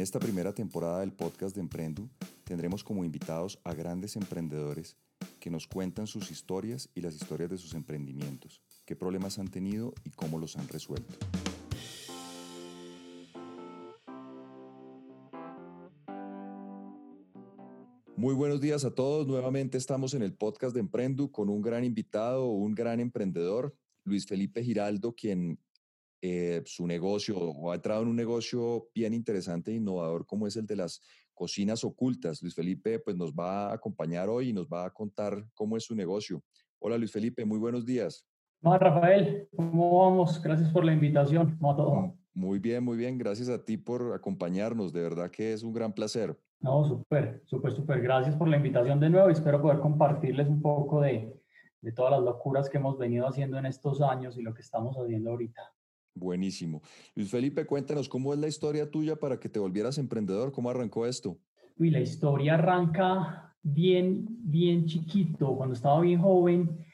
En esta primera temporada del podcast de Emprendu tendremos como invitados a grandes emprendedores que nos cuentan sus historias y las historias de sus emprendimientos, qué problemas han tenido y cómo los han resuelto. Muy buenos días a todos. Nuevamente estamos en el podcast de Emprendu con un gran invitado, un gran emprendedor, Luis Felipe Giraldo, quien eh, su negocio o ha entrado en un negocio bien interesante e innovador como es el de las cocinas ocultas. Luis Felipe pues nos va a acompañar hoy y nos va a contar cómo es su negocio. Hola Luis Felipe, muy buenos días. Hola Rafael, ¿cómo vamos? Gracias por la invitación. ¿Cómo todo? Mm, muy bien, muy bien. Gracias a ti por acompañarnos. De verdad que es un gran placer. No, súper, súper, súper. Gracias por la invitación de nuevo y espero poder compartirles un poco de, de todas las locuras que hemos venido haciendo en estos años y lo que estamos haciendo ahorita. Buenísimo. Luis Felipe, cuéntanos cómo es la historia tuya para que te volvieras emprendedor. ¿Cómo arrancó esto? Uy, la historia arranca bien, bien chiquito. Cuando estaba bien joven,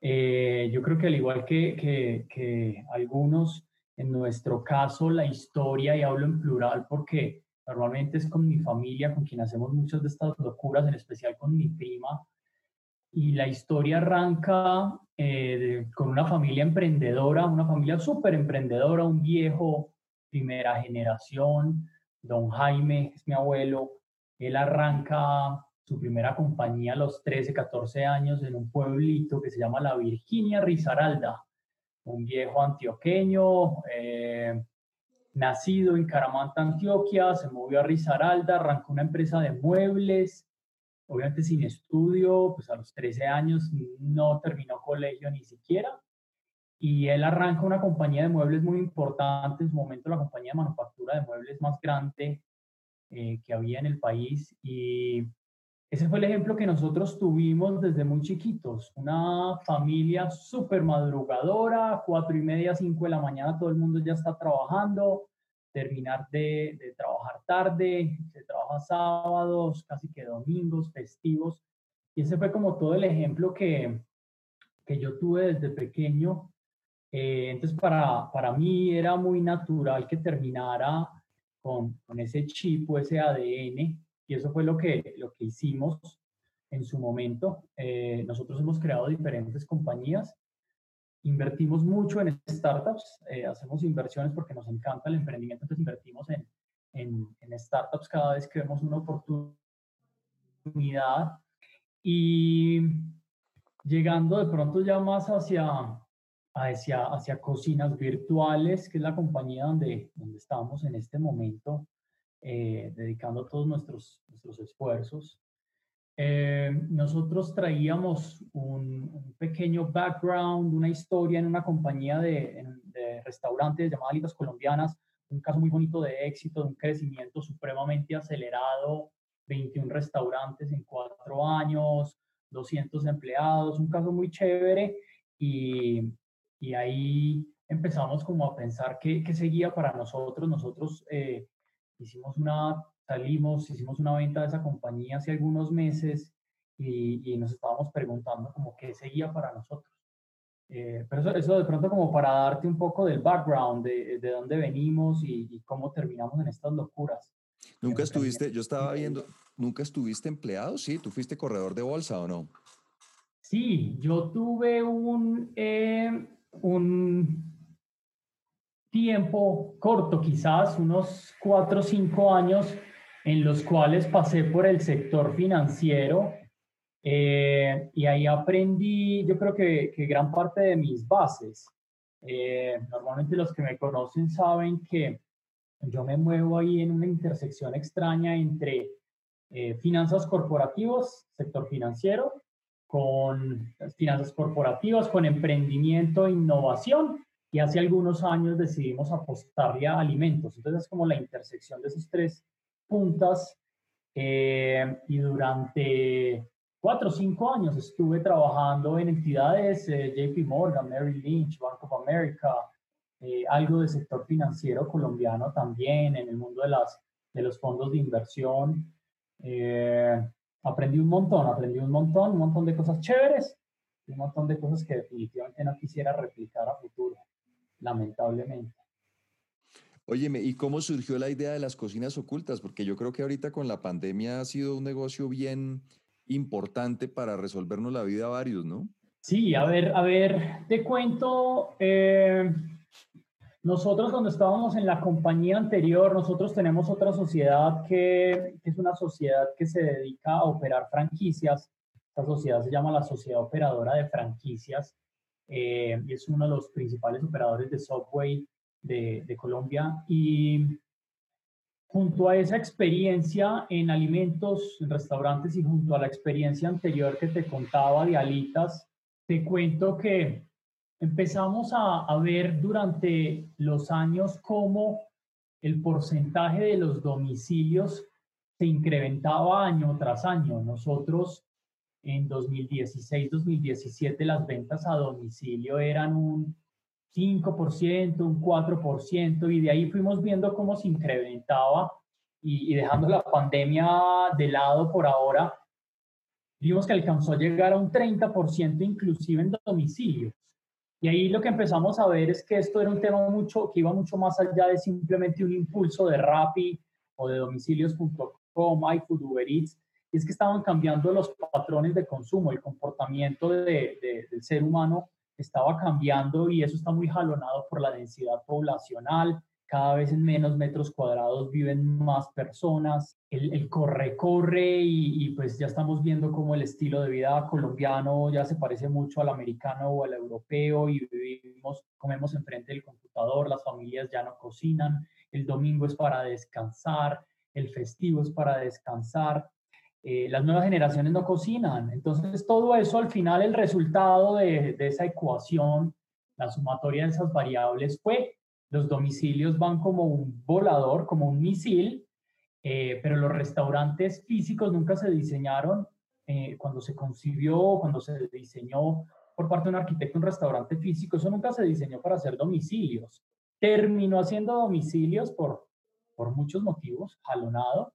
eh, yo creo que al igual que, que, que, algunos, en nuestro caso, la historia, y hablo en plural porque normalmente es con mi familia, con quien hacemos muchas de estas locuras, en especial con mi prima. Y la historia arranca eh, con una familia emprendedora, una familia súper emprendedora, un viejo, primera generación, don Jaime, es mi abuelo, él arranca su primera compañía a los 13, 14 años en un pueblito que se llama La Virginia Risaralda, un viejo antioqueño, eh, nacido en Caramanta, Antioquia, se movió a Risaralda, arrancó una empresa de muebles, obviamente sin estudio, pues a los 13 años no terminó colegio ni siquiera. Y él arranca una compañía de muebles muy importante, en su momento la compañía de manufactura de muebles más grande eh, que había en el país. Y ese fue el ejemplo que nosotros tuvimos desde muy chiquitos. Una familia súper madrugadora, cuatro y media, cinco de la mañana, todo el mundo ya está trabajando terminar de, de, trabajar tarde, se trabaja sábados, casi que domingos, festivos. Y ese fue como todo el ejemplo que, que yo tuve desde pequeño. Eh, entonces, para, para mí era muy natural que terminara con, con ese chip o ese ADN. Y eso fue lo que, lo que hicimos en su momento. Eh, nosotros hemos creado diferentes compañías Invertimos mucho en startups, eh, hacemos inversiones porque nos encanta el emprendimiento, entonces invertimos en, en, en startups cada vez que vemos una oportunidad y llegando de pronto ya más hacia, hacia, hacia cocinas virtuales, que es la compañía donde, donde estamos en este momento, eh, dedicando todos nuestros, nuestros esfuerzos. Eh, nosotros traíamos un, pequeño background, una historia en una compañía de, de restaurantes llamada Alitas Colombianas, un caso muy bonito de éxito, de un crecimiento supremamente acelerado, 21 restaurantes en cuatro años, 200 empleados, un caso muy chévere y, y ahí empezamos como a pensar qué seguía para nosotros. Nosotros eh, hicimos una salimos, hicimos una venta de esa compañía hace algunos meses y, y nos estábamos preguntando como qué seguía para nosotros. Eh, pero eso, eso, de pronto como para darte un poco del background, de, de dónde venimos y, y, cómo terminamos en estas locuras. Nunca estuviste, yo estaba viendo, ¿nunca estuviste empleado? Sí, ¿tú fuiste corredor de bolsa o no? Sí, yo tuve un, eh, un tiempo corto, quizás unos cuatro o cinco años, en los cuales pasé por el sector financiero eh, y ahí aprendí, yo creo que, gran parte de mis bases. Eh, normalmente los que me conocen saben que yo me muevo ahí en una intersección extraña entre eh, finanzas corporativas, sector financiero, con finanzas corporativas, con emprendimiento innovación. Y hace algunos años decidimos apostarle a alimentos. Entonces es como la intersección de esos tres puntas eh, y durante cuatro o cinco años estuve trabajando en entidades eh, JP Morgan, Merrill Lynch, Bank of America, eh, algo de sector financiero colombiano también, en el mundo de, las, de los fondos de inversión. aprendí un montón, aprendí un montón, un montón de cosas chéveres y un montón de cosas que definitivamente no quisiera replicar a futuro, lamentablemente. Óyeme, ¿y cómo surgió la idea de las cocinas ocultas? Porque yo creo que ahorita con la pandemia ha sido un negocio bien importante para resolvernos la vida a varios, ¿no? Sí, a ver, a ver, te cuento, eh, nosotros cuando estábamos en la compañía anterior, nosotros tenemos otra sociedad que, es una sociedad que se dedica a operar franquicias. Esta sociedad se llama la Sociedad Operadora de Franquicias eh, es uno de los principales operadores de Subway de, Colombia. Y junto a esa experiencia en alimentos, en restaurantes y junto a la experiencia anterior que te contaba de alitas, te cuento que empezamos a, ver durante los años cómo el porcentaje de los domicilios se incrementaba año tras año. Nosotros en 2016-2017 las ventas a domicilio eran un 5%, un 4%, y de ahí fuimos viendo cómo se incrementaba y, dejando la pandemia de lado por ahora, vimos que alcanzó a llegar a un 30% inclusive en domicilios. Y ahí lo que empezamos a ver es que esto era un tema mucho, que iba mucho más allá de simplemente un impulso de Rappi o de domicilios.com, iFood, Uber Eats, y es que estaban cambiando los patrones de consumo, el comportamiento de, del ser humano estaba cambiando y eso está muy jalonado por la densidad poblacional, cada vez en menos metros cuadrados viven más personas, el, corre-corre y, pues ya estamos viendo cómo el estilo de vida colombiano ya se parece mucho al americano o al europeo y comemos enfrente del computador, las familias ya no cocinan, el domingo es para descansar, el festivo es para descansar, eh, las nuevas generaciones no cocinan, entonces todo eso al final el resultado de, esa ecuación, la sumatoria de esas variables fue los domicilios van como un volador, como un misil, eh, pero los restaurantes físicos nunca se diseñaron. Eh, cuando se concibió, cuando se diseñó por parte de un arquitecto un restaurante físico, eso nunca se diseñó para hacer domicilios. Terminó haciendo domicilios por, por muchos motivos, jalonado,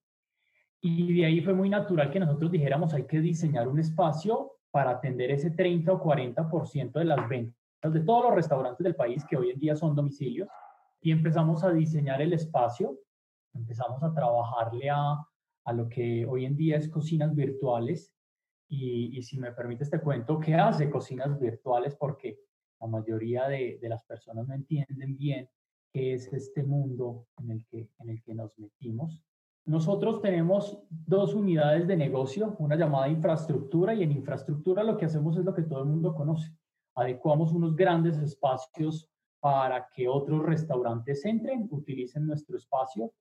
y de ahí fue muy natural que nosotros dijéramos hay que diseñar un espacio para atender ese 30 o 40% de las ventas de todos los restaurantes del país que hoy en día son domicilios y empezamos a diseñar el espacio, empezamos a trabajarle a, a lo que hoy en día es cocinas virtuales y, y, si me permites te cuento qué hace cocinas virtuales porque la mayoría de, de, las personas no entienden bien qué es este mundo en el, que, en el que nos metimos. Nosotros tenemos dos unidades de negocio, una llamada infraestructura y en infraestructura lo que hacemos es lo que todo el mundo conoce. Adecuamos unos grandes espacios para que otros restaurantes entren, utilicen nuestro espacio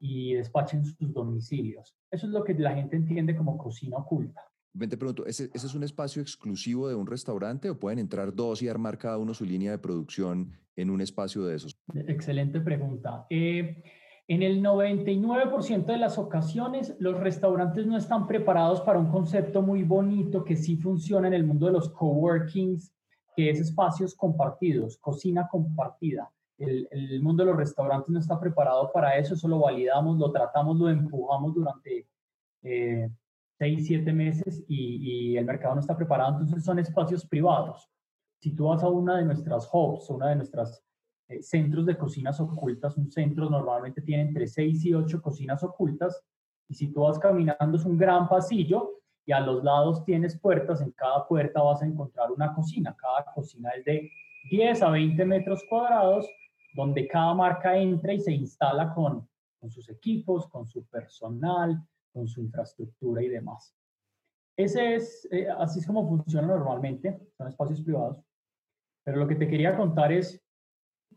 y despachen sus domicilios. Eso es lo que la gente entiende como cocina oculta. Ven, te pregunto, ¿ese, ¿ese, es un espacio exclusivo de un restaurante o pueden entrar dos y armar cada uno su línea de producción en un espacio de esos? Excelente pregunta. Eh, en el 99% de las ocasiones, los restaurantes no están preparados para un concepto muy bonito que sí funciona en el mundo de los coworkings que es espacios compartidos, cocina compartida. El, el, mundo de los restaurantes no está preparado para eso, eso lo validamos, lo tratamos, lo empujamos durante eh, seis, siete meses y, y, el mercado no está preparado, entonces son espacios privados. Si tú vas a una de nuestras hubs, una de nuestras eh, centros de cocinas ocultas, un centro normalmente tiene entre seis y ocho cocinas ocultas, y si tú vas caminando es un gran pasillo y a los lados tienes puertas, en cada puerta vas a encontrar una cocina, cada cocina es de 10 a 20 metros cuadrados, donde cada marca entra y se instala con, con sus equipos, con su personal, con su infraestructura y demás. Ese es, eh, así es como funciona normalmente, son espacios privados. Pero lo que te quería contar es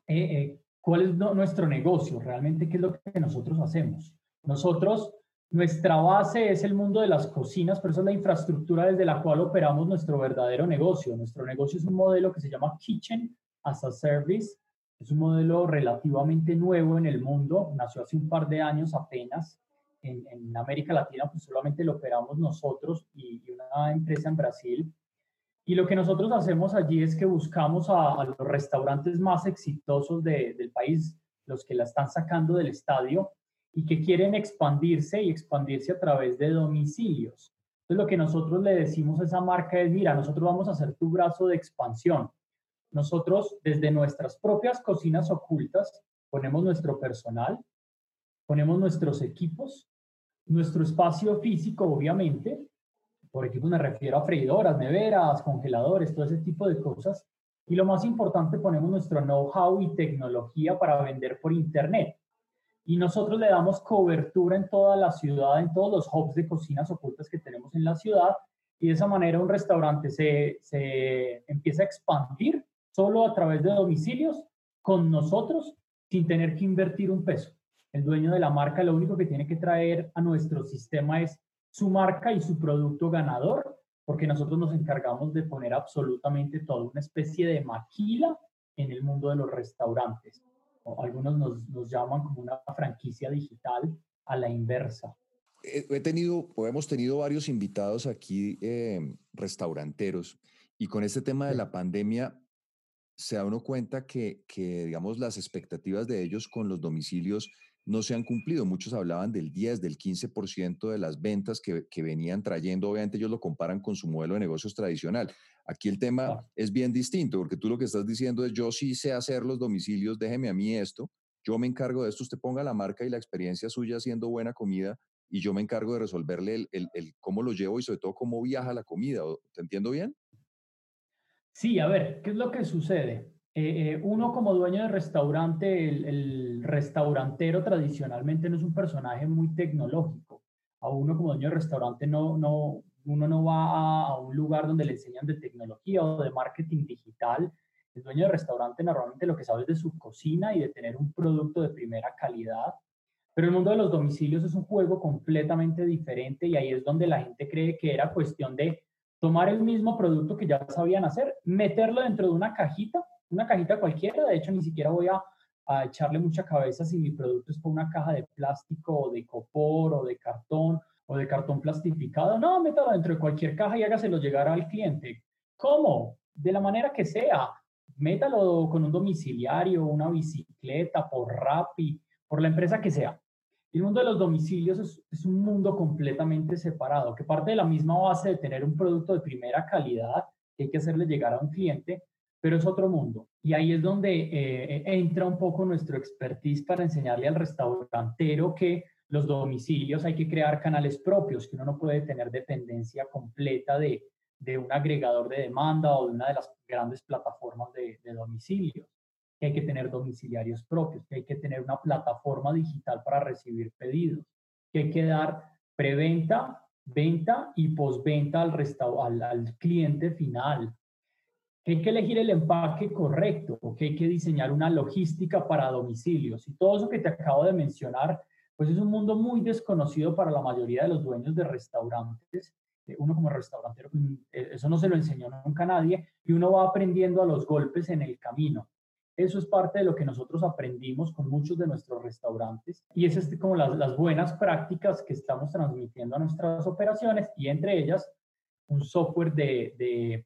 eh, eh, cuál es nuestro negocio, realmente qué es lo que nosotros hacemos. Nosotros nuestra base es el mundo de las cocinas, pero esa es la infraestructura desde la cual operamos nuestro verdadero negocio. Nuestro negocio es un modelo que se llama Kitchen as a Service. Es un modelo relativamente nuevo en el mundo, nació hace un par de años apenas. En, América Latina, pues solamente lo operamos nosotros y, una empresa en Brasil. Y lo que nosotros hacemos allí es que buscamos a, los restaurantes más exitosos de, del país, los que la están sacando del estadio, y que quieren expandirse y expandirse a través de domicilios. Entonces, lo que nosotros le decimos a esa marca es, mira, nosotros vamos a hacer tu brazo de expansión. Nosotros, desde nuestras propias cocinas ocultas, ponemos nuestro personal, ponemos nuestros equipos, nuestro espacio físico, obviamente, por equipos me refiero a freidoras, neveras, congeladores, todo ese tipo de cosas. Y lo más importante, ponemos nuestro know-how y tecnología para vender por Internet. Y nosotros le damos cobertura en toda la ciudad, en todos los hubs de cocinas ocultas que tenemos en la ciudad. Y de esa manera un restaurante se, se empieza a expandir solo a través de domicilios con nosotros sin tener que invertir un peso. El dueño de la marca lo único que tiene que traer a nuestro sistema es su marca y su producto ganador, porque nosotros nos encargamos de poner absolutamente todo, una especie de maquila en el mundo de los restaurantes. O algunos nos, nos llaman como una franquicia digital a la inversa. He tenido, o hemos tenido varios invitados aquí, eh, restauranteros, y con este tema de la pandemia, se da uno cuenta que, que, digamos, las expectativas de ellos con los domicilios no se han cumplido. Muchos hablaban del 10, del 15% de las ventas que, que, venían trayendo. Obviamente ellos lo comparan con su modelo de negocios tradicional. Aquí el tema es bien distinto, porque tú lo que estás diciendo es, yo sí sé hacer los domicilios, déjeme a mí esto, yo me encargo de esto, usted ponga la marca y la experiencia suya haciendo buena comida y yo me encargo de resolverle el, el, el cómo lo llevo y sobre todo cómo viaja la comida. ¿Te entiendo bien? Sí, a ver, ¿qué es lo que sucede? Eh, eh, uno como dueño de restaurante, el, restaurantero tradicionalmente no es un personaje muy tecnológico. A uno como dueño de restaurante no, no, uno no va a, un lugar donde le enseñan de tecnología o de marketing digital. El dueño de restaurante normalmente lo que sabe es de su cocina y de tener un producto de primera calidad. Pero el mundo de los domicilios es un juego completamente diferente y ahí es donde la gente cree que era cuestión de tomar el mismo producto que ya sabían hacer, meterlo dentro de una cajita una cajita cualquiera, de hecho ni siquiera voy a, echarle mucha cabeza si mi producto es con una caja de plástico o de copor o de cartón o de cartón plastificado, no, métalo dentro de cualquier caja y hágaselo llegar al cliente. ¿Cómo? De la manera que sea. Métalo con un domiciliario, una bicicleta, por Rappi, por la empresa que sea. El mundo de los domicilios es, es, un mundo completamente separado, que parte de la misma base de tener un producto de primera calidad que hay que hacerle llegar a un cliente, pero es otro mundo. Y ahí es donde eh, entra un poco nuestro expertise para enseñarle al restaurantero que los domicilios hay que crear canales propios, que uno no puede tener dependencia completa de, de un agregador de demanda o de una de las grandes plataformas de, de domicilios, que hay que tener domiciliarios propios, que hay que tener una plataforma digital para recibir pedidos, que hay que dar preventa, venta y postventa al, al, al cliente final, hay que elegir el empaque correcto, que hay que diseñar una logística para domicilios. Y todo eso que te acabo de mencionar, pues es un mundo muy desconocido para la mayoría de los dueños de restaurantes. Eh, uno como restaurantero, pues, eh, eso no se lo enseñó nunca a nadie y uno va aprendiendo a los golpes en el camino. Eso es parte de lo que nosotros aprendimos con muchos de nuestros restaurantes y es este, como las, buenas prácticas que estamos transmitiendo a nuestras operaciones y entre ellas un software de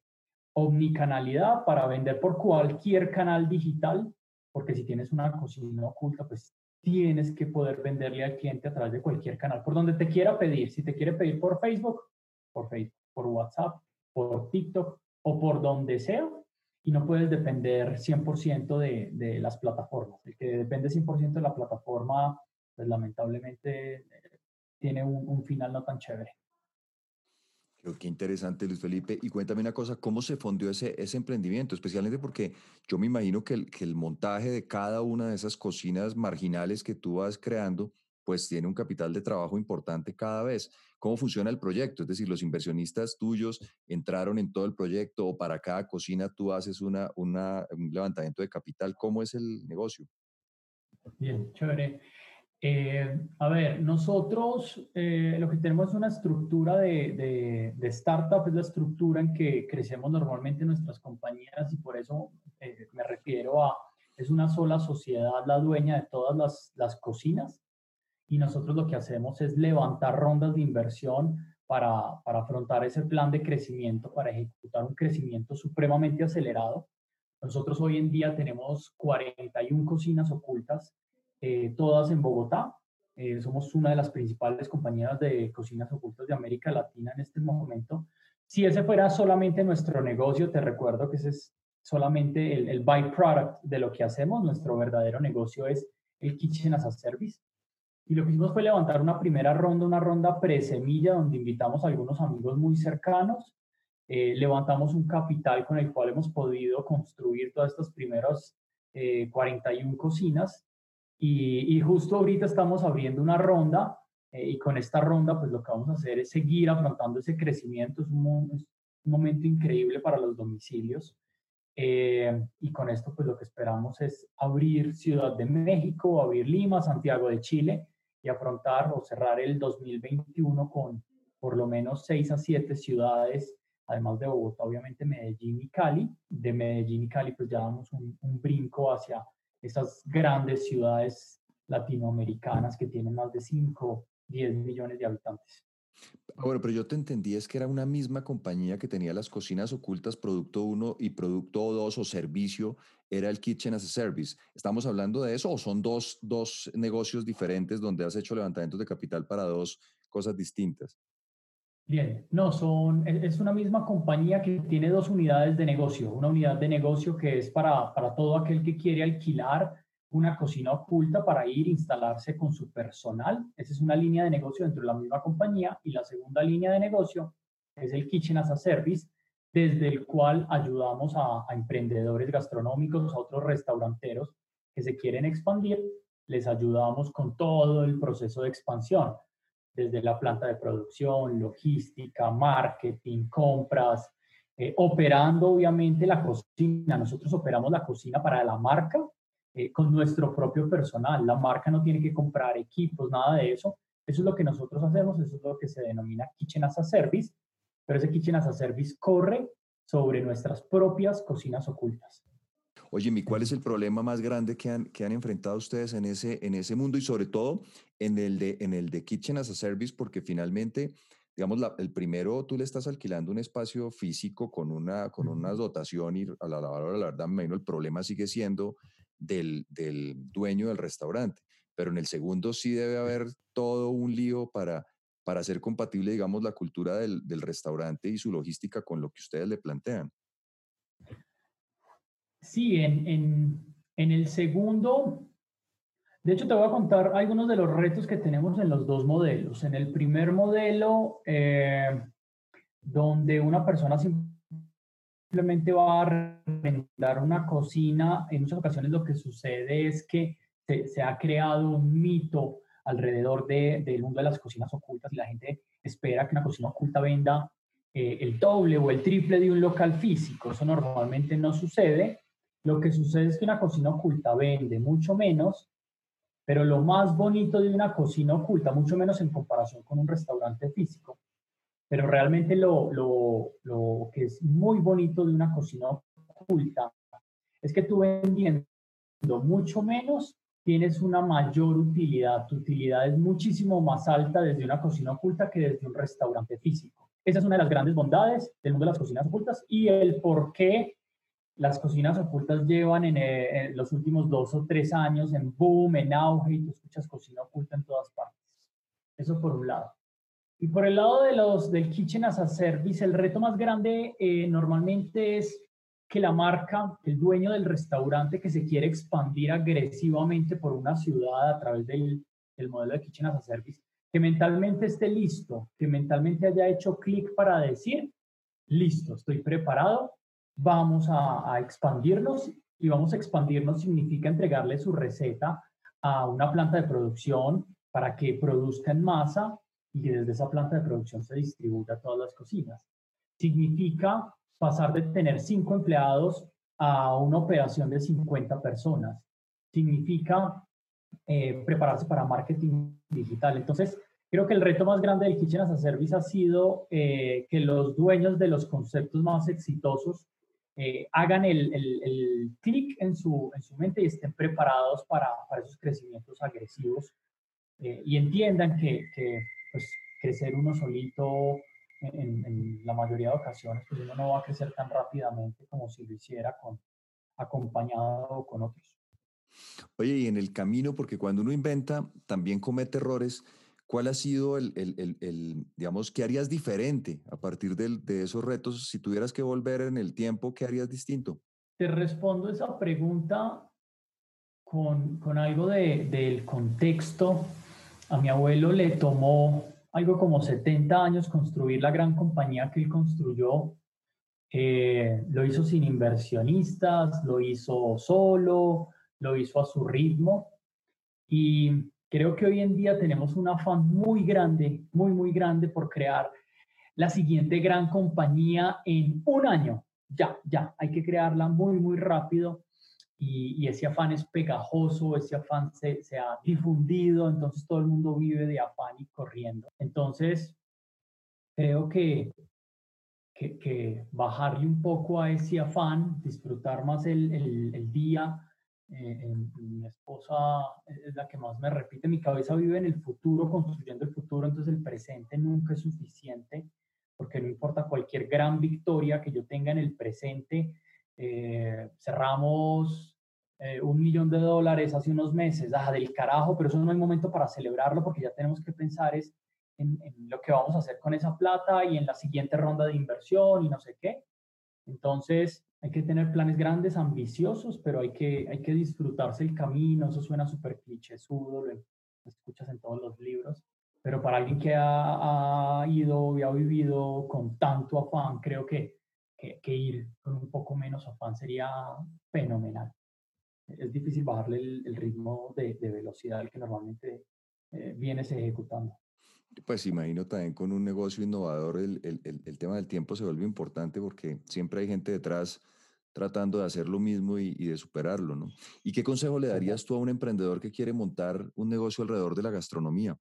omnicanalidad para vender por cualquier canal digital, porque si tienes una cocina oculta, pues tienes que poder venderle al cliente a través de cualquier canal, por donde te quiera pedir. Si te quiere pedir por Facebook, por Facebook, por WhatsApp, por TikTok o por donde sea, y no puedes depender 100% de, de las plataformas. El que depende 100% de la plataforma, pues lamentablemente eh, tiene un, un final no tan chévere. Qué interesante, Luis Felipe. Y cuéntame una cosa, ¿cómo se fundió ese, ese emprendimiento? Especialmente porque yo me imagino que el, que el montaje de cada una de esas cocinas marginales que tú vas creando, pues tiene un capital de trabajo importante cada vez. ¿Cómo funciona el proyecto? Es decir, los inversionistas tuyos entraron en todo el proyecto o para cada cocina tú haces una, una, un levantamiento de capital. ¿Cómo es el negocio? Bien, chévere. Eh, a ver, nosotros eh, lo que tenemos es una estructura de, de, startup, es la estructura en que crecemos normalmente nuestras compañías y por eso eh, me refiero a, es una sola sociedad la dueña de todas las, las cocinas y nosotros lo que hacemos es levantar rondas de inversión para, para afrontar ese plan de crecimiento, para ejecutar un crecimiento supremamente acelerado. Nosotros hoy en día tenemos 41 cocinas ocultas eh, todas en Bogotá. Eh, somos una de las principales compañías de cocinas ocultas de América Latina en este momento. Si ese fuera solamente nuestro negocio, te recuerdo que ese es solamente el, el byproduct de lo que hacemos. Nuestro verdadero negocio es el Kitchen as a Service. Y lo que hicimos fue levantar una primera ronda, una ronda pre-semilla, donde invitamos a algunos amigos muy cercanos. Eh, levantamos un capital con el cual hemos podido construir todas estas primeras 41 cocinas. Y, y, justo ahorita estamos abriendo una ronda eh, y con esta ronda, pues lo que vamos a hacer es seguir afrontando ese crecimiento. Es un, momento increíble para los domicilios. Eh, y con esto, pues lo que esperamos es abrir Ciudad de México, abrir Lima, Santiago de Chile y afrontar o cerrar el 2021 con por lo menos seis a siete ciudades, además de Bogotá, obviamente Medellín y Cali. De Medellín y Cali, pues ya damos un brinco hacia esas grandes ciudades latinoamericanas que tienen más de 5, 10 millones de habitantes. Ah, bueno, pero yo te entendí es que era una misma compañía que tenía las cocinas ocultas, producto 1 y producto 2 o servicio, era el Kitchen as a Service. ¿Estamos hablando de eso o son dos, dos negocios diferentes donde has hecho levantamientos de capital para dos cosas distintas? Bien, no, son, es una misma compañía que tiene dos unidades de negocio. Una unidad de negocio que es para, para todo aquel que quiere alquilar una cocina oculta para ir a instalarse con su personal. Esa es una línea de negocio dentro de la misma compañía. Y la segunda línea de negocio es el Kitchen as a Service, desde el cual ayudamos a, emprendedores gastronómicos, a otros restauranteros que se quieren expandir. Les ayudamos con todo el proceso de expansión, desde la planta de producción, logística, marketing, compras, eh, operando obviamente la cocina. Nosotros operamos la cocina para la marca eh, con nuestro propio personal. La marca no tiene que comprar equipos, nada de eso. Eso es lo que nosotros hacemos, eso es lo que se denomina Kitchen as a Service, pero ese Kitchen as a Service corre sobre nuestras propias cocinas ocultas. Oye, ¿y cuál es el problema más grande que han, que han enfrentado ustedes en ese, en ese mundo y sobre todo en el, de, en el de Kitchen as a Service? Porque finalmente, digamos, la, el primero tú le estás alquilando un espacio físico con una, con una dotación y a la, la, la verdad, me el problema sigue siendo del, dueño del restaurante. Pero en el segundo sí debe haber todo un lío para, para hacer compatible, digamos, la cultura del, restaurante y su logística con lo que ustedes le plantean. Sí, en, el segundo, de hecho te voy a contar algunos de los retos que tenemos en los dos modelos. En el primer modelo, eh, donde una persona simplemente va a arrendar una cocina, en muchas ocasiones lo que sucede es que se, ha creado un mito alrededor de, del mundo de las cocinas ocultas y la gente espera que una cocina oculta venda eh, el doble o el triple de un local físico. Eso normalmente no sucede. Lo que sucede es que una cocina oculta vende mucho menos, pero lo más bonito de una cocina oculta, mucho menos en comparación con un restaurante físico, pero realmente lo, que es muy bonito de una cocina oculta es que tú vendiendo mucho menos tienes una mayor utilidad. Tu utilidad es muchísimo más alta desde una cocina oculta que desde un restaurante físico. Esa es una de las grandes bondades del mundo de las cocinas ocultas y el por qué las cocinas ocultas llevan en, eh, en, los últimos dos o tres años en boom, en auge, y tú escuchas cocina oculta en todas partes. Eso por un lado. Y por el lado de los del Kitchen as a Service, el reto más grande eh, normalmente es que la marca, el dueño del restaurante que se quiere expandir agresivamente por una ciudad a través del, del modelo de Kitchen as a Service, que mentalmente esté listo, que mentalmente haya hecho clic para decir, listo, estoy preparado, vamos a, a expandirnos y vamos a expandirnos significa entregarle su receta a una planta de producción para que produzca en masa y que desde esa planta de producción se distribuya a todas las cocinas. Significa pasar de tener cinco empleados a una operación de 50 personas. Significa eh, prepararse para marketing digital. Entonces, creo que el reto más grande del Kitchen as a Service ha sido eh, que los dueños de los conceptos más exitosos eh, hagan el, el, el clic en su, en su mente y estén preparados para, para esos crecimientos agresivos y entiendan que, que pues crecer uno solito en, la mayoría de ocasiones, pues uno no va a crecer tan rápidamente como si lo hiciera con, acompañado con otros. Oye, y en el camino, porque cuando uno inventa, también comete errores, ¿cuál ha sido el, el, el, digamos, qué harías diferente a partir de, de esos retos? Si tuvieras que volver en el tiempo, ¿qué harías distinto? te respondo esa pregunta con, con algo de, del contexto. A mi abuelo le tomó algo como 70 años construir la gran compañía que él construyó. Eh, lo hizo sin inversionistas, lo hizo solo, lo hizo a su ritmo. Y creo que hoy en día tenemos un afán muy grande, muy, muy grande por crear la siguiente gran compañía en un año. Ya, ya, hay que crearla muy, muy rápido. Y, ese afán es pegajoso, ese afán se, ha difundido, entonces todo el mundo vive de afán y corriendo. Entonces, creo que, que, que bajarle un poco a ese afán, disfrutar más el día, eh, mi esposa es la que más me repite, mi cabeza vive en el futuro, construyendo el futuro, entonces el presente nunca es suficiente, porque no importa cualquier gran victoria que yo tenga en el presente, eh, cerramos eh, un millón de dólares hace unos meses, ah, del carajo, pero eso no es momento para celebrarlo porque ya tenemos que pensar es en lo que vamos a hacer con esa plata y en la siguiente ronda de inversión y no sé qué. Entonces, hay que tener planes grandes, ambiciosos, pero hay que, hay que disfrutarse el camino. Eso suena súper clichésudo, lo escuchas en todos los libros. Pero para alguien que ha, ha, ido y ha vivido con tanto afán, creo que, que, ir con un poco menos afán sería fenomenal. Es difícil bajarle el, ritmo de, velocidad al que normalmente eh, vienes ejecutando. Pues imagino también con un negocio innovador el, el, el, tema del tiempo se vuelve importante porque siempre hay gente detrás tratando de hacer lo mismo y, y, de superarlo, ¿no? ¿Y qué consejo le darías tú a un emprendedor que quiere montar un negocio alrededor de la gastronomía?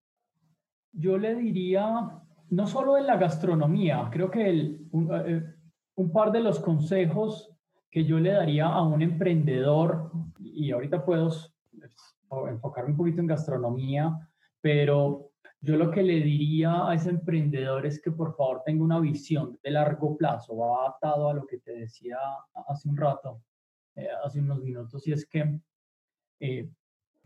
Yo le diría, no solo en la gastronomía, creo que el, un, eh, un par de los consejos que yo le daría a un emprendedor, y ahorita puedo pues, enfocarme un poquito en gastronomía, pero yo lo que le diría a ese emprendedor es que por favor tenga una visión de largo plazo, va atado a lo que te decía hace un rato, eh, hace unos minutos, y es que eh,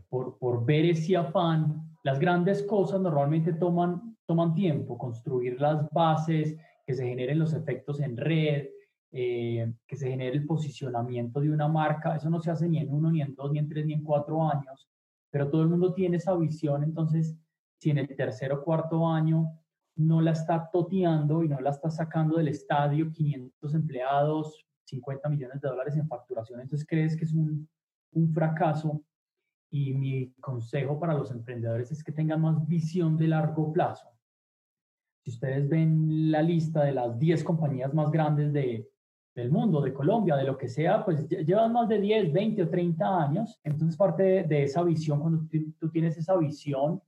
por, por, ver ese afán, las grandes cosas normalmente toman, toman tiempo, construir las bases, que se generen los efectos en red, eh, que se genere el posicionamiento de una marca, eso no se hace ni en uno, ni en dos, ni en tres, ni en cuatro años, pero todo el mundo tiene esa visión, entonces si en el tercer o cuarto año no la está toteando y no la está sacando del estadio, 500 empleados, 50 millones de dólares en facturación, entonces crees que es un, un fracaso. Y mi consejo para los emprendedores es que tengan más visión de largo plazo. Si ustedes ven la lista de las 10 compañías más grandes de, del mundo, de Colombia, de lo que sea, pues llevan más de 10, 20 o 30 años. Entonces parte de, de esa visión, cuando tú, tienes esa visión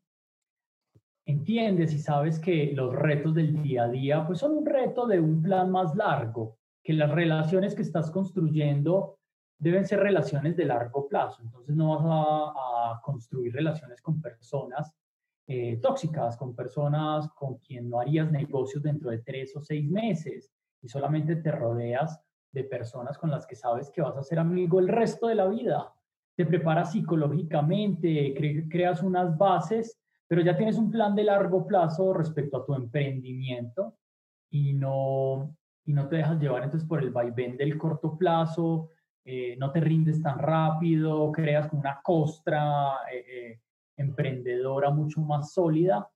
entiendes y sabes que los retos del día a día pues son un reto de un plan más largo, que las relaciones que estás construyendo deben ser relaciones de largo plazo. Entonces no vas a, construir relaciones con personas eh, tóxicas, con personas con quien no harías negocios dentro de tres o seis meses y solamente te rodeas de personas con las que sabes que vas a ser amigo el resto de la vida. Te preparas psicológicamente, cre creas unas bases pero ya tienes un plan de largo plazo respecto a tu emprendimiento y no, y no te dejas llevar entonces por el vaivén del corto plazo, eh, no te rindes tan rápido, creas una costra eh, eh, emprendedora mucho más sólida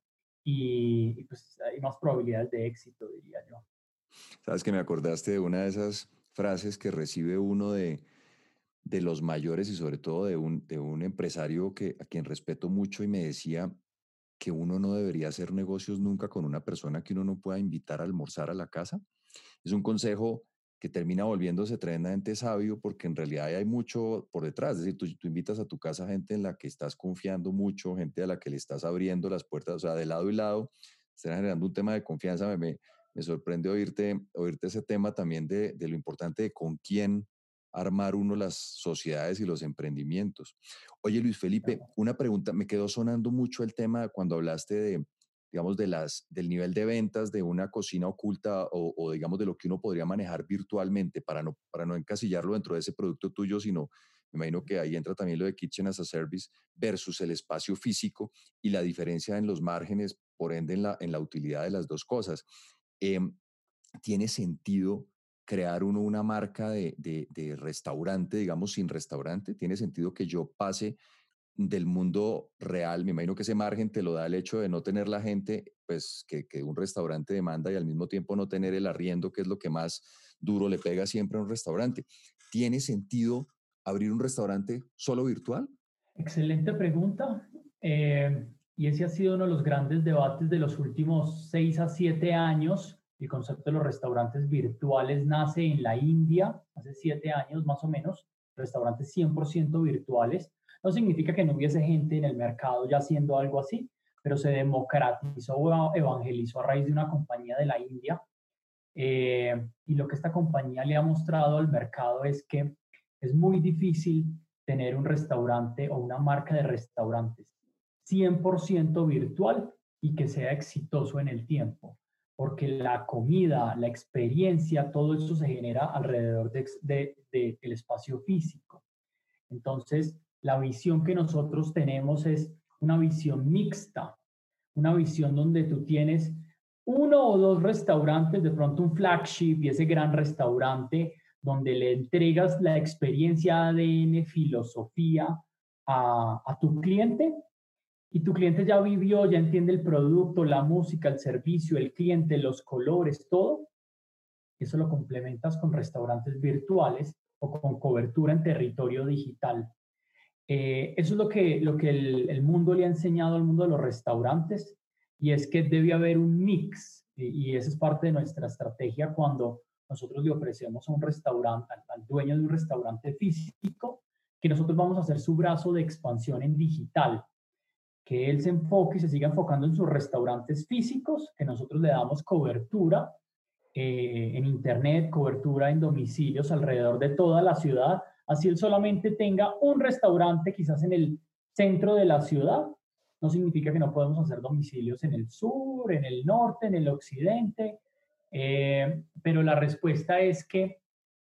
y, y, pues hay más probabilidades de éxito, diría yo. Sabes que me acordaste de una de esas frases que recibe uno de, de los mayores y sobre todo de un, de un empresario que, a quien respeto mucho y me decía, que uno no debería hacer negocios nunca con una persona que uno no pueda invitar a almorzar a la casa. Es un consejo que termina volviéndose tremendamente sabio porque en realidad hay mucho por detrás. Es decir, tú, invitas a tu casa gente en la que estás confiando mucho, gente a la que le estás abriendo las puertas, o sea, de lado y lado, están generando un tema de confianza. Me, me sorprende oírte, oírte ese tema también de, de lo importante de con quién armar uno las sociedades y los emprendimientos. Oye, Luis Felipe, una pregunta, me quedó sonando mucho el tema cuando hablaste de, digamos, de las, del nivel de ventas de una cocina oculta o, o, digamos, de lo que uno podría manejar virtualmente para no, para no encasillarlo dentro de ese producto tuyo, sino me imagino que ahí entra también lo de Kitchen as a Service versus el espacio físico y la diferencia en los márgenes, por ende, en la, en la utilidad de las dos cosas. Eh, ¿Tiene sentido crear uno una marca de, de, restaurante, digamos, sin restaurante? ¿Tiene sentido que yo pase del mundo real? Me imagino que ese margen te lo da el hecho de no tener la gente, pues que, que un restaurante demanda y al mismo tiempo no tener el arriendo, que es lo que más duro le pega siempre a un restaurante. ¿Tiene sentido abrir un restaurante solo virtual? Excelente pregunta. Eh, y ese ha sido uno de los grandes debates de los últimos seis a siete años el concepto de los restaurantes virtuales nace en la India, hace siete años más o menos, restaurantes 100% virtuales. No significa que no hubiese gente en el mercado ya haciendo algo así, pero se democratizó o evangelizó a raíz de una compañía de la India. Eh, y lo que esta compañía le ha mostrado al mercado es que es muy difícil tener un restaurante o una marca de restaurantes 100% virtual y que sea exitoso en el tiempo porque la comida, la experiencia, todo eso se genera alrededor del de, de, espacio físico. Entonces, la visión que nosotros tenemos es una visión mixta, una visión donde tú tienes uno o dos restaurantes, de pronto un flagship y ese gran restaurante donde le entregas la experiencia ADN, filosofía a, a tu cliente y tu cliente ya vivió, ya entiende el producto, la música, el servicio, el cliente, los colores, todo, eso lo complementas con restaurantes virtuales o con cobertura en territorio digital. Eh, eso es lo que, lo que el, mundo le ha enseñado al mundo de los restaurantes y es que debe haber un mix y, esa es parte de nuestra estrategia cuando nosotros le ofrecemos a un restaurante, al dueño de un restaurante físico, que nosotros vamos a hacer su brazo de expansión en digital que él se enfoque y se siga enfocando en sus restaurantes físicos, que nosotros le damos cobertura eh, en Internet, cobertura en domicilios alrededor de toda la ciudad, así él solamente tenga un restaurante quizás en el centro de la ciudad. No significa que no podemos hacer domicilios en el sur, en el norte, en el occidente, eh, pero la respuesta es que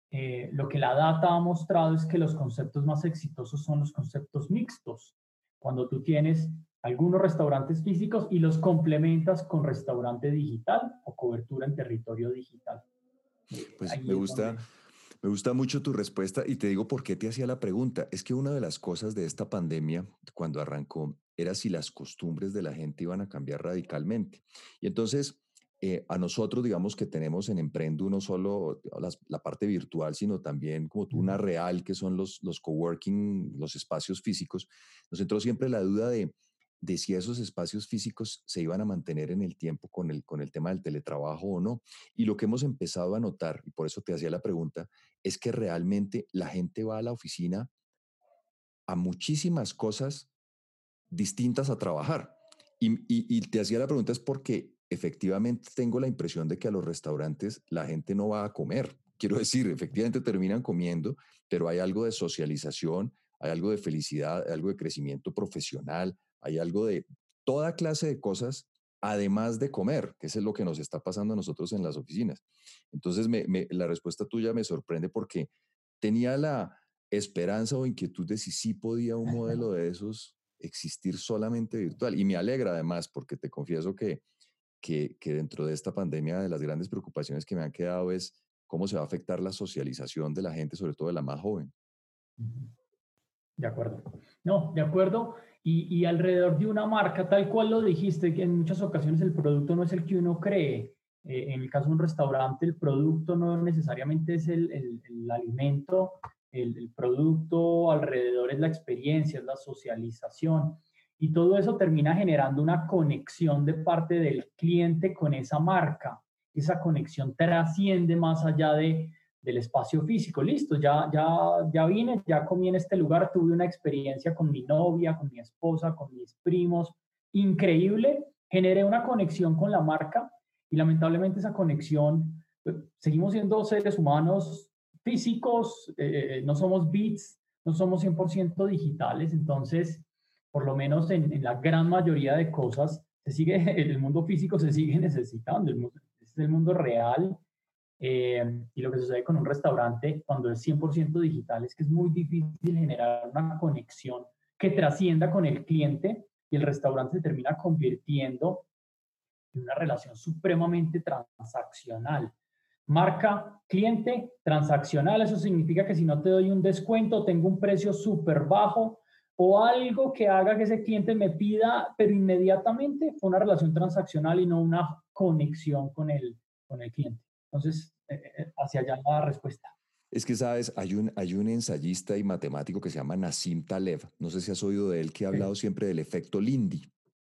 eh, lo que la data ha mostrado es que los conceptos más exitosos son los conceptos mixtos. Cuando tú tienes algunos restaurantes físicos y los complementas con restaurante digital o cobertura en territorio digital. Pues me gusta, me gusta mucho tu respuesta y te digo por qué te hacía la pregunta. Es que una de las cosas de esta pandemia, cuando arrancó, era si las costumbres de la gente iban a cambiar radicalmente. Y entonces, eh, a nosotros, digamos que tenemos en Emprendo no solo la parte virtual, sino también como tú, una real, que son los, los coworking, los espacios físicos, nos entró siempre la duda de de si esos espacios físicos se iban a mantener en el tiempo con el, con el tema del teletrabajo o no. Y lo que hemos empezado a notar, y por eso te hacía la pregunta, es que realmente la gente va a la oficina a muchísimas cosas distintas a trabajar. Y, y, te hacía la pregunta es porque efectivamente tengo la impresión de que a los restaurantes la gente no va a comer. Quiero decir, efectivamente terminan comiendo, pero hay algo de socialización, hay algo de felicidad, hay algo de crecimiento profesional, hay algo de toda clase de cosas, además de comer, que es lo que nos está pasando a nosotros en las oficinas. Entonces, la respuesta tuya me sorprende porque tenía la esperanza o inquietud de si sí podía un modelo de esos existir solamente virtual. Y me alegra además, porque te confieso que, que, que dentro de esta pandemia, de las grandes preocupaciones que me han quedado es cómo se va a afectar la socialización de la gente, sobre todo de la más joven. De acuerdo. No, de acuerdo. Y, alrededor de una marca, tal cual lo dijiste, que en muchas ocasiones el producto no es el que uno cree. Eh, en el caso de un restaurante, el producto no necesariamente es el, el, alimento, el, el, producto alrededor es la experiencia, es la socialización. Y todo eso termina generando una conexión de parte del cliente con esa marca. Esa conexión trasciende más allá de, del espacio físico. Listo, ya, ya, ya vine, ya comí en este lugar, tuve una experiencia con mi novia, con mi esposa, con mis primos, increíble, generé una conexión con la marca y lamentablemente esa conexión, pues, seguimos siendo seres humanos físicos, eh, eh, no somos bits, no somos 100% digitales, entonces, por lo menos en, la gran mayoría de cosas, se sigue, el mundo físico se sigue necesitando, es el mundo real, eh, y lo que sucede con un restaurante cuando es 100% digital es que es muy difícil generar una conexión que trascienda con el cliente y el restaurante se termina convirtiendo en una relación supremamente transaccional. marca, cliente, transaccional. Eso significa que si no te doy un descuento, tengo un precio súper bajo o algo que haga que ese cliente me pida, pero inmediatamente fue una relación transaccional y no una conexión con el, con el cliente. Entonces, eh, eh, hacia allá la respuesta. Es que, sabes, hay un, hay un ensayista y matemático que se llama Nassim Taleb. No sé si has oído de él, que ha hablado siempre del efecto Lindy.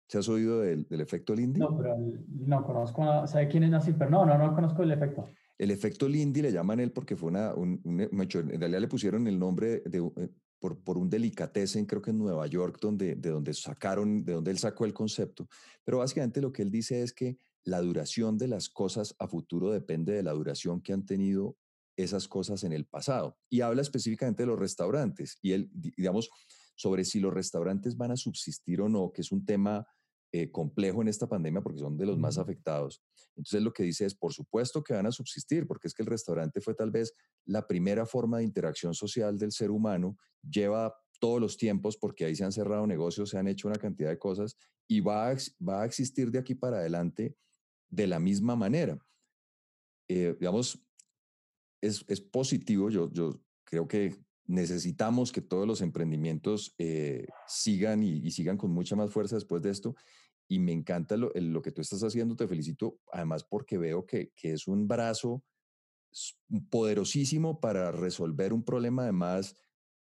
¿Se has oído del, del, efecto Lindy? No, pero no conozco, ¿sabe quién es Nassim? Pero no, no, no conozco el efecto. El efecto Lindy le llaman él porque fue una, un, en realidad le pusieron el nombre de, eh, por, por un delicatessen, creo que en Nueva York, donde, de donde sacaron, de donde él sacó el concepto. Pero básicamente lo que él dice es que la duración de las cosas a futuro depende de la duración que han tenido esas cosas en el pasado. Y habla específicamente de los restaurantes. Y él, digamos, sobre si los restaurantes van a subsistir o no, que es un tema eh, complejo en esta pandemia porque son de los más afectados. Entonces lo que dice es, por supuesto que van a subsistir, porque es que el restaurante fue tal vez la primera forma de interacción social del ser humano, lleva todos los tiempos porque ahí se han cerrado negocios, se han hecho una cantidad de cosas y va a, va a existir de aquí para adelante de la misma manera. Eh, digamos, es, es, positivo, yo, yo creo que necesitamos que todos los emprendimientos eh, sigan y, y, sigan con mucha más fuerza después de esto. Y me encanta lo, lo, que tú estás haciendo, te felicito, además porque veo que, que es un brazo poderosísimo para resolver un problema además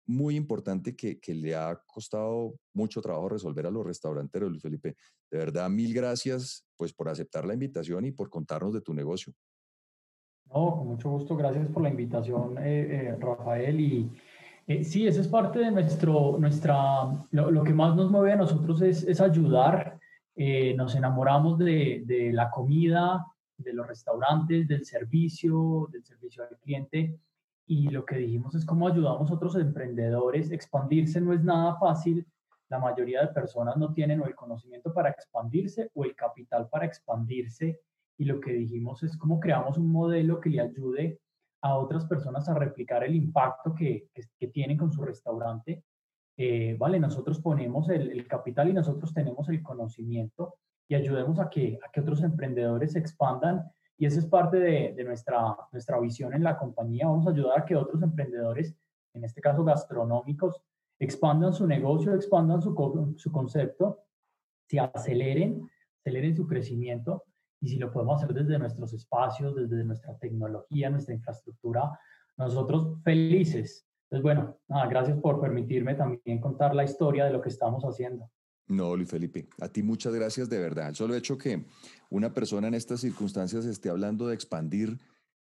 muy importante que, que, le ha costado mucho trabajo resolver a los restauranteros, Luis Felipe. De verdad, mil gracias pues por aceptar la invitación y por contarnos de tu negocio. No, con mucho gusto, gracias por la invitación, eh, eh, Rafael. Y eh, sí, eso es parte de nuestro, nuestra, lo, lo, que más nos mueve a nosotros es, es ayudar. nos enamoramos de, de la comida, de los restaurantes, del servicio, del servicio al cliente y lo que dijimos es cómo ayudamos a otros emprendedores. Expandirse no es nada fácil. La mayoría de personas no tienen o el conocimiento para expandirse o el capital para expandirse. Y lo que dijimos es cómo creamos un modelo que le ayude a otras personas a replicar el impacto que, que, tienen con su restaurante. Eh, vale, nosotros ponemos el, el, capital y nosotros tenemos el conocimiento y ayudemos a que, a que otros emprendedores se expandan y esa es parte de, de, nuestra, nuestra visión en la compañía. Vamos a ayudar a que otros emprendedores, en este caso gastronómicos, expandan su negocio, expandan su, su concepto, se aceleren, aceleren su crecimiento y si lo podemos hacer desde nuestros espacios, desde nuestra tecnología, nuestra infraestructura, nosotros felices. Entonces, bueno, nada, gracias por permitirme también contar la historia de lo que estamos haciendo. No, Luis Felipe, a ti muchas gracias de verdad. El solo hecho que una persona en estas circunstancias esté hablando de expandir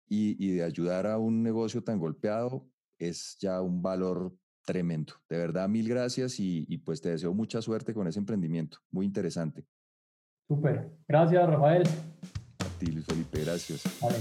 y, y, de ayudar a un negocio tan golpeado es ya un valor tremendo. De verdad, mil gracias y, y pues te deseo mucha suerte con ese emprendimiento. Muy interesante. Súper. Gracias, Rafael. A ti, Luis Felipe, gracias. Vale.